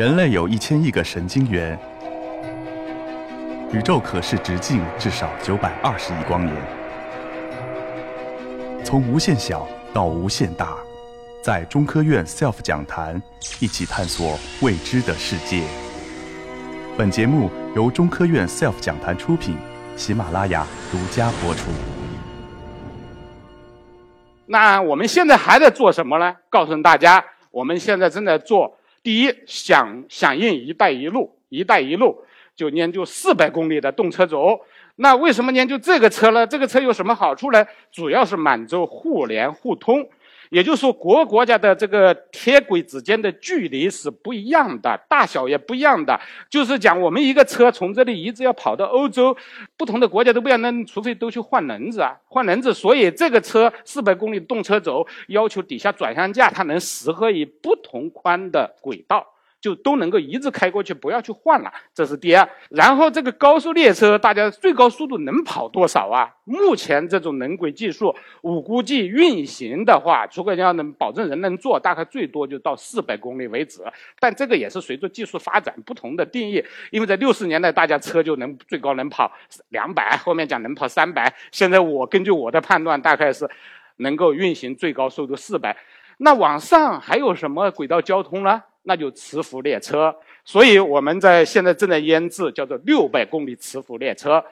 人类有一千亿个神经元，宇宙可视直径至少九百二十亿光年。从无限小到无限大，在中科院 SELF 讲坛一起探索未知的世界。本节目由中科院 SELF 讲坛出品，喜马拉雅独家播出。那我们现在还在做什么呢？告诉大家，我们现在正在做。第一，响响应“一带一路”，“一带一路”就研究四百公里的动车组。那为什么研究这个车呢？这个车有什么好处呢？主要是满足互联互通。也就是说，国国家的这个铁轨之间的距离是不一样的，大小也不一样的。就是讲，我们一个车从这里一直要跑到欧洲，不同的国家都不一样，那除非都去换轮子啊，换轮子。所以这个车四百公里动车轴要求底下转向架它能适合于不同宽的轨道。就都能够一直开过去，不要去换了，这是第二。然后这个高速列车，大家最高速度能跑多少啊？目前这种能轨技术，我估计运行的话，如果要能保证人能坐，大概最多就到四百公里为止。但这个也是随着技术发展不同的定义。因为在六十年代，大家车就能最高能跑两百，后面讲能跑三百。现在我根据我的判断，大概是能够运行最高速度四百。那往上还有什么轨道交通呢？那就磁浮列车，所以我们在现在正在研制叫做六百公里磁浮列车。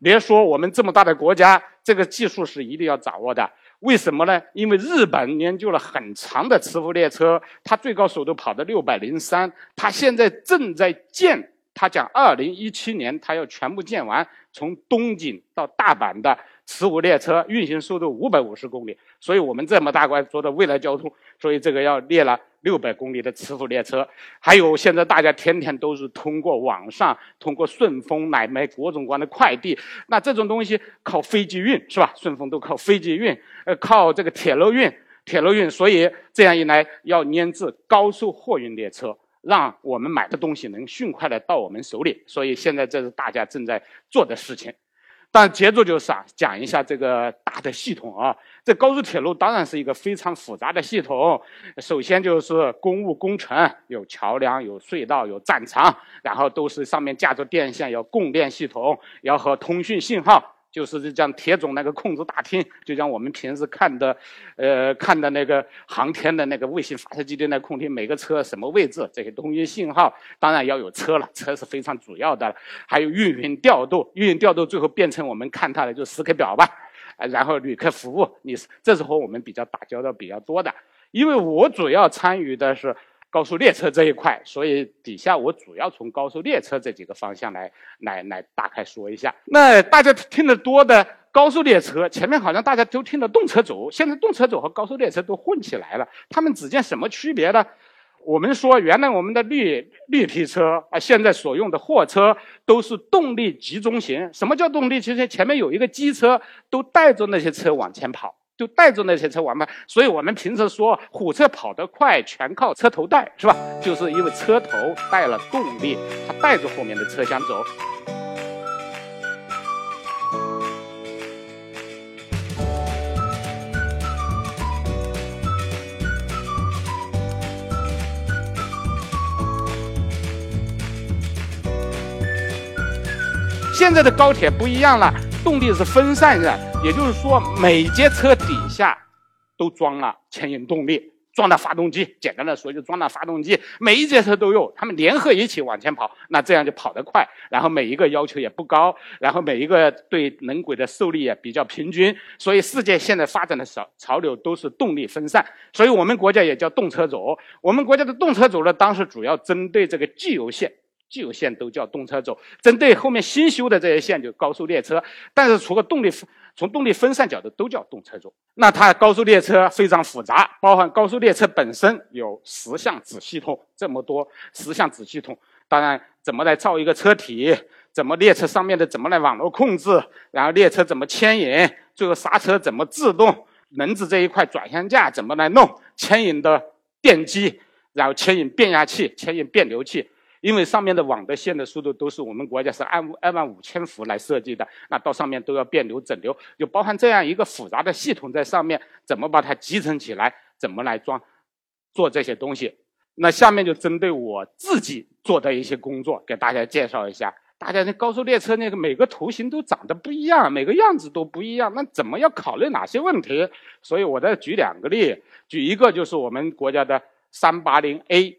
别说我们这么大的国家，这个技术是一定要掌握的。为什么呢？因为日本研究了很长的磁浮列车，它最高速度跑到六百零三，它现在正在建，它讲二零一七年它要全部建完，从东京到大阪的。磁浮列车运行速度五百五十公里，所以我们这么大块做的未来交通，所以这个要列了六百公里的磁浮列车。还有现在大家天天都是通过网上，通过顺丰买各种各样的快递，那这种东西靠飞机运是吧？顺丰都靠飞机运，呃，靠这个铁路运，铁路运。所以这样一来，要研制高速货运列车，让我们买的东西能迅快的到我们手里。所以现在这是大家正在做的事情。但接着就是啊，讲一下这个大的系统啊。这高速铁路当然是一个非常复杂的系统。首先就是公务工程，有桥梁、有隧道、有站场，然后都是上面架着电线，有供电系统，要和通讯信号。就是这样，铁总那个控制大厅，就像我们平时看的，呃，看的那个航天的那个卫星发射基地那空厅，每个车什么位置，这些通讯信号，当然要有车了，车是非常主要的。还有运营调度，运营调度最后变成我们看它的就时刻表吧，然后旅客服务，你是这是和我们比较打交道比较多的，因为我主要参与的是。高速列车这一块，所以底下我主要从高速列车这几个方向来来来大概说一下。那大家听得多的高速列车，前面好像大家都听得动车组，现在动车组和高速列车都混起来了，它们之间什么区别呢？我们说原来我们的绿绿皮车啊，现在所用的货车都是动力集中型。什么叫动力？其实前面有一个机车，都带着那些车往前跑。就带着那些车玩嘛，所以我们平时说火车跑得快，全靠车头带，是吧？就是因为车头带了动力，它带着后面的车厢走。现在的高铁不一样了，动力是分散的。也就是说，每节车底下都装了牵引动力，装了发动机。简单的说，就装了发动机。每一节车都有，他们联合一起往前跑，那这样就跑得快。然后每一个要求也不高，然后每一个对轮轨的受力也比较平均。所以世界现在发展的潮潮流都是动力分散。所以我们国家也叫动车组。我们国家的动车组呢，当时主要针对这个既有线。既有线都叫动车组，针对后面新修的这些线就高速列车。但是除了动力从动力分散角度都叫动车组。那它高速列车非常复杂，包含高速列车本身有十项子系统，这么多十项子系统。当然，怎么来造一个车体？怎么列车上面的怎么来网络控制？然后列车怎么牵引？最后刹车怎么制动？轮子这一块转向架怎么来弄？牵引的电机，然后牵引变压器，牵引变流器。因为上面的网的线的速度都是我们国家是按二万五千伏来设计的，那到上面都要变流整流，就包含这样一个复杂的系统在上面，怎么把它集成起来，怎么来装，做这些东西。那下面就针对我自己做的一些工作，给大家介绍一下。大家那高速列车那个每个图形都长得不一样，每个样子都不一样，那怎么要考虑哪些问题？所以我再举两个例，举一个就是我们国家的三八零 A，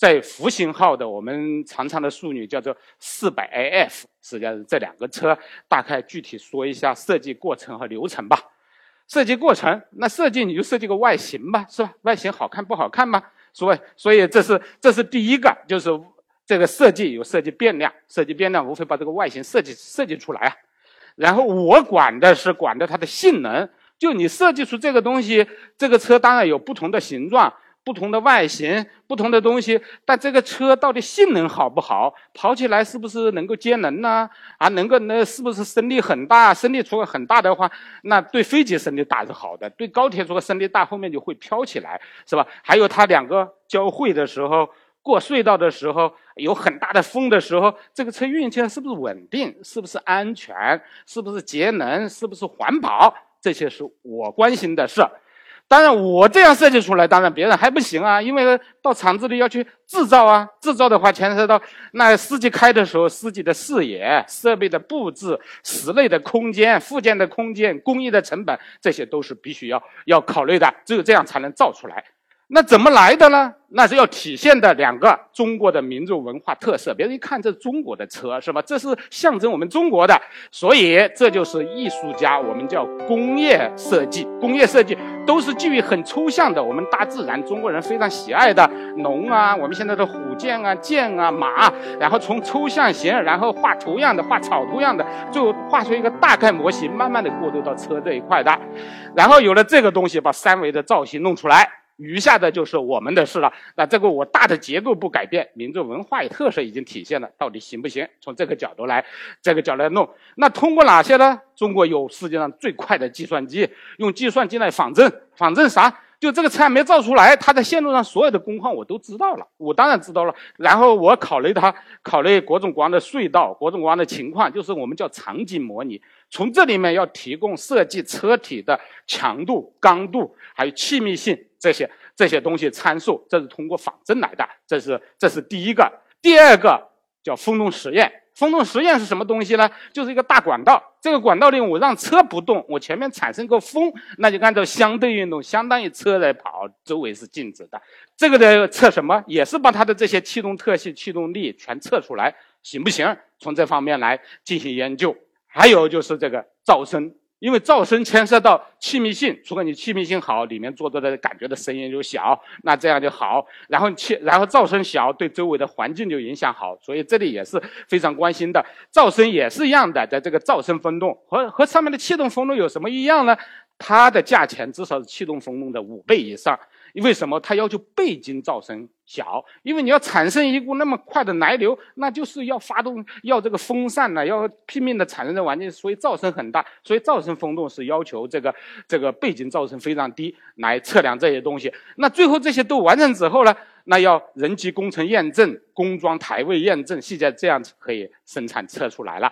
在复兴号的我们常常的术语叫做四百 AF，实际上是这两个车，大概具体说一下设计过程和流程吧。设计过程，那设计你就设计个外形吧，是吧？外形好看不好看吗？所以，所以这是这是第一个，就是这个设计有设计变量，设计变量无非把这个外形设计设计出来啊。然后我管的是管的它的性能，就你设计出这个东西，这个车当然有不同的形状。不同的外形，不同的东西，但这个车到底性能好不好？跑起来是不是能够节能呢？啊，能够那是不是升力很大？升力如果很大的话，那对飞机升力大是好的，对高铁如果升力大，后面就会飘起来，是吧？还有它两个交汇的时候，过隧道的时候，有很大的风的时候，这个车运起来是不是稳定？是不是安全？是不是节能？是不是环保？这些是我关心的事。当然，我这样设计出来，当然别人还不行啊，因为到厂子里要去制造啊，制造的话牵涉到那司机开的时候，司机的视野、设备的布置、室内的空间、附件的空间、工艺的成本，这些都是必须要要考虑的，只有这样才能造出来。那怎么来的呢？那是要体现的两个中国的民族文化特色。别人一看，这是中国的车是吧？这是象征我们中国的，所以这就是艺术家，我们叫工业设计。工业设计都是基于很抽象的，我们大自然中国人非常喜爱的龙啊，我们现在的虎剑啊、剑啊、马，然后从抽象型，然后画图样的、画草图样的，最后画出一个大概模型，慢慢的过渡到车这一块的。然后有了这个东西，把三维的造型弄出来。余下的就是我们的事了。那这个我大的结构不改变，民族文化与特色已经体现了，到底行不行？从这个角度来，这个角度来弄。那通过哪些呢？中国有世界上最快的计算机，用计算机来仿真。仿真啥？就这个车还没造出来，它在线路上所有的工况我都知道了，我当然知道了。然后我考虑它，考虑各种各样的隧道，各种各样的情况，就是我们叫场景模拟。从这里面要提供设计车体的强度、刚度，还有气密性。这些这些东西参数，这是通过仿真来的，这是这是第一个。第二个叫风洞实验。风洞实验是什么东西呢？就是一个大管道，这个管道里我让车不动，我前面产生个风，那就按照相对运动，相当于车在跑，周围是静止的。这个的测什么？也是把它的这些气动特性、气动力全测出来，行不行？从这方面来进行研究。还有就是这个噪声。因为噪声牵涉到气密性，如果你气密性好，里面做的的感觉的声音就小，那这样就好。然后气，然后噪声小，对周围的环境就影响好，所以这里也是非常关心的。噪声也是一样的，在这个噪声风洞和和上面的气动风洞有什么一样呢？它的价钱至少是气动风洞的五倍以上。为什么它要求背景噪声小？因为你要产生一股那么快的来流，那就是要发动要这个风扇呢，要拼命的产生这环境，所以噪声很大。所以噪声风洞是要求这个这个背景噪声非常低来测量这些东西。那最后这些都完成之后呢，那要人机工程验证、工装台位验证，现在这样子可以生产测出来了。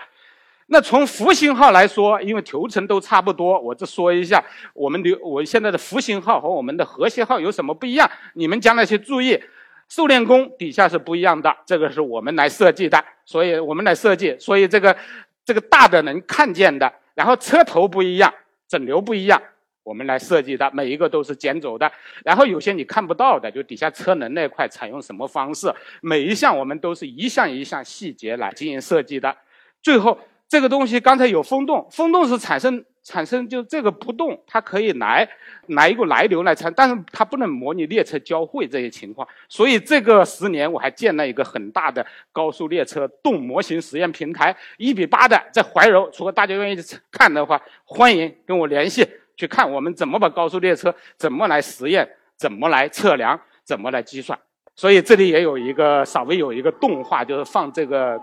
那从复兴号来说，因为头层都差不多，我这说一下，我们的我现在的复兴号和我们的和谐号有什么不一样？你们将来去注意，受练工底下是不一样的，这个是我们来设计的，所以我们来设计，所以这个这个大的能看见的，然后车头不一样，整流不一样，我们来设计的，每一个都是尖走的，然后有些你看不到的，就底下车轮那块采用什么方式，每一项我们都是一项一项细节来进行设计的，最后。这个东西刚才有风洞，风洞是产生产生就这个不动，它可以来来一个来流来产，但是它不能模拟列车交汇这些情况。所以这个十年我还建了一个很大的高速列车动模型实验平台，一比八的在怀柔。如果大家愿意看的话，欢迎跟我联系去看我们怎么把高速列车怎么来实验，怎么来测量，怎么来计算。所以这里也有一个稍微有一个动画，就是放这个。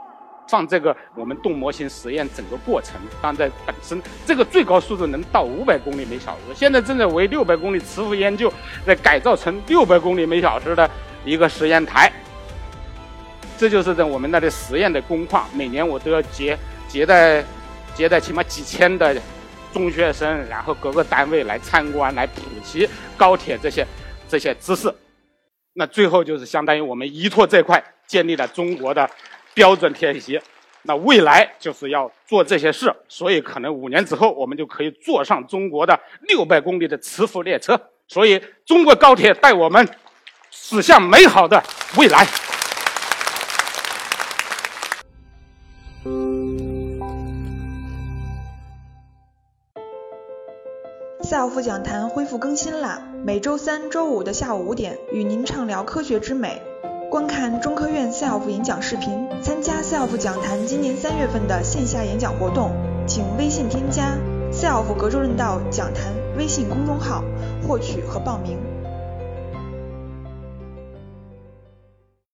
放这个我们动模型实验整个过程，放在本身这个最高速度能到五百公里每小时，现在正在为六百公里磁浮研究，在改造成六百公里每小时的一个实验台。这就是在我们那里实验的工况，每年我都要接接待接待起码几千的中学生，然后各个单位来参观，来普及高铁这些这些知识。那最后就是相当于我们依托这块建立了中国的标准体系。那未来就是要做这些事，所以可能五年之后我们就可以坐上中国的六百公里的磁浮列车。所以中国高铁带我们驶向美好的未来。赛奥夫讲坛恢复更新啦！每周三、周五的下午五点，与您畅聊科学之美。观看中科院 SELF 演讲视频，参加 SELF 讲坛今年三月份的线下演讲活动，请微信添加“ “SELF 格州论道讲坛”微信公众号，获取和报名。